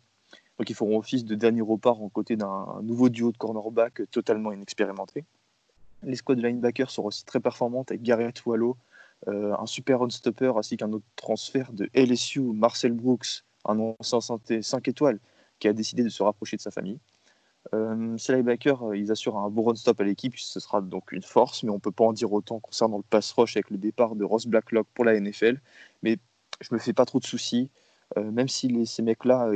Donc ils feront office de dernier repart en côté d'un nouveau duo de cornerback totalement inexpérimenté. Les squads de linebackers seront aussi très performantes avec Garrett Wallow, un super on-stopper ainsi qu'un autre transfert de LSU, Marcel Brooks, un ancien 5 étoiles qui a décidé de se rapprocher de sa famille. Euh, ces linebackers, euh, ils assurent un bon run-stop à l'équipe, ce sera donc une force, mais on ne peut pas en dire autant concernant le pass rush avec le départ de Ross Blacklock pour la NFL. Mais je me fais pas trop de soucis, euh, même si ces mecs-là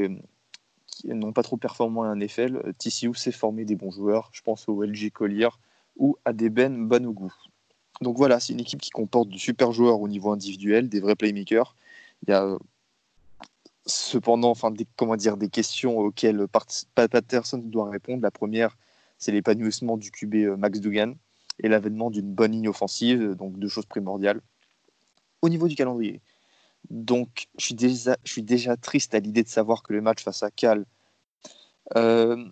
n'ont pas trop performé en NFL, TCU sait former des bons joueurs. Je pense au LG Collier ou à des Ben Banougou. Donc voilà, c'est une équipe qui comporte de super joueurs au niveau individuel, des vrais playmakers. Il y a cependant, enfin, des, comment dire, des questions auxquelles Patterson doit répondre. La première, c'est l'épanouissement du QB euh, Max Dugan et l'avènement d'une bonne ligne offensive, donc deux choses primordiales. Au niveau du calendrier, donc je suis déjà, triste à l'idée de savoir que le match face à Cal, euh,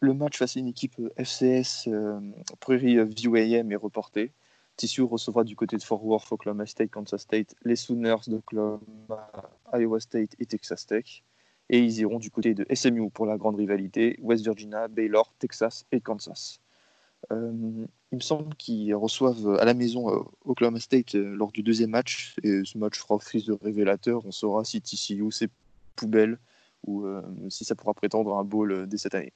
le match face à une équipe FCS euh, Prairie View AM est reporté. TCU recevra du côté de Fort Worth, Oklahoma State, Kansas State, les Sooners d'Oklahoma, Iowa State et Texas Tech. Et ils iront du côté de SMU pour la grande rivalité, West Virginia, Baylor, Texas et Kansas. Euh, il me semble qu'ils reçoivent à la maison euh, Oklahoma State euh, lors du deuxième match. Et ce match fera office de révélateur. On saura si TCU c'est poubelle ou si ça pourra prétendre un bowl dès cette année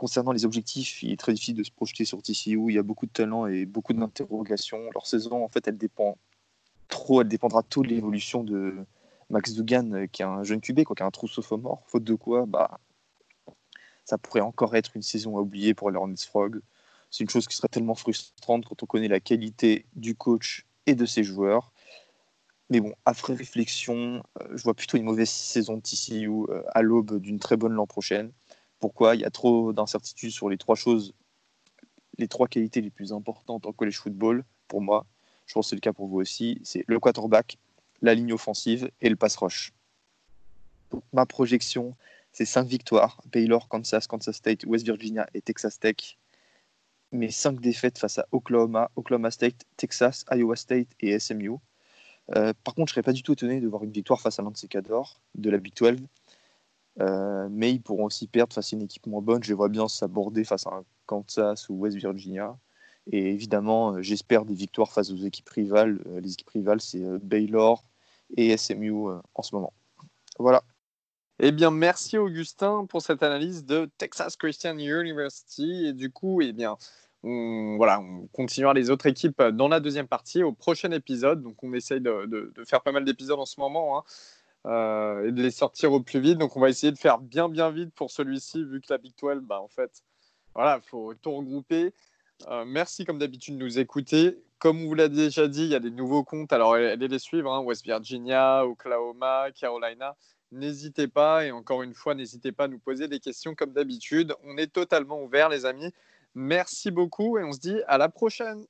concernant les objectifs, il est très difficile de se projeter sur TCU. Il y a beaucoup de talent et beaucoup d'interrogations. Leur saison, en fait, elle dépend trop, elle dépendra trop de l'évolution de Max Dugan, euh, qui est un jeune QB, quoi, qui a un trou sophomore. Faute de quoi, bah, ça pourrait encore être une saison à oublier pour les Frog. c'est une chose qui serait tellement frustrante quand on connaît la qualité du coach et de ses joueurs. Mais bon, après réflexion, euh, je vois plutôt une mauvaise saison de TCU euh, à l'aube d'une très bonne l'an prochaine. Pourquoi Il y a trop d'incertitudes sur les trois choses, les trois qualités les plus importantes en college football, pour moi. Je pense que c'est le cas pour vous aussi. C'est le quarterback, la ligne offensive et le pass rush. ma projection, c'est cinq victoires. Baylor, Kansas, Kansas State, West Virginia et Texas Tech. Mais cinq défaites face à Oklahoma, Oklahoma State, Texas, Iowa State et SMU. Euh, par contre, je ne serais pas du tout étonné de voir une victoire face à l'un de de la Big 12. Euh, mais ils pourront aussi perdre face à une équipe moins bonne. Je vois bien s'aborder face à Kansas ou West Virginia. Et évidemment, euh, j'espère des victoires face aux équipes rivales. les équipes rivales, c'est Baylor et SMU en ce moment. Voilà. Eh bien, merci Augustin pour cette analyse de Texas Christian University. Et du coup, eh bien, on, voilà, on continuera les autres équipes dans la deuxième partie au prochain épisode. Donc, on essaye de, faire pas mal d'épisodes en ce moment hein, euh, et de les sortir au plus vite. Donc, on va essayer de faire bien, bien vite pour celui-ci, vu que la Big 12, bah, en fait, voilà, il faut tout regrouper. Euh, merci, comme d'habitude, de nous écouter. Comme on vous l'a déjà dit, il y a des nouveaux comptes. Alors, allez les suivre hein, West Virginia, Oklahoma, Carolina. N'hésitez pas. Et encore une fois, n'hésitez pas à nous poser des questions comme d'habitude. On est totalement ouvert, les amis. Merci beaucoup et on se dit à la prochaine.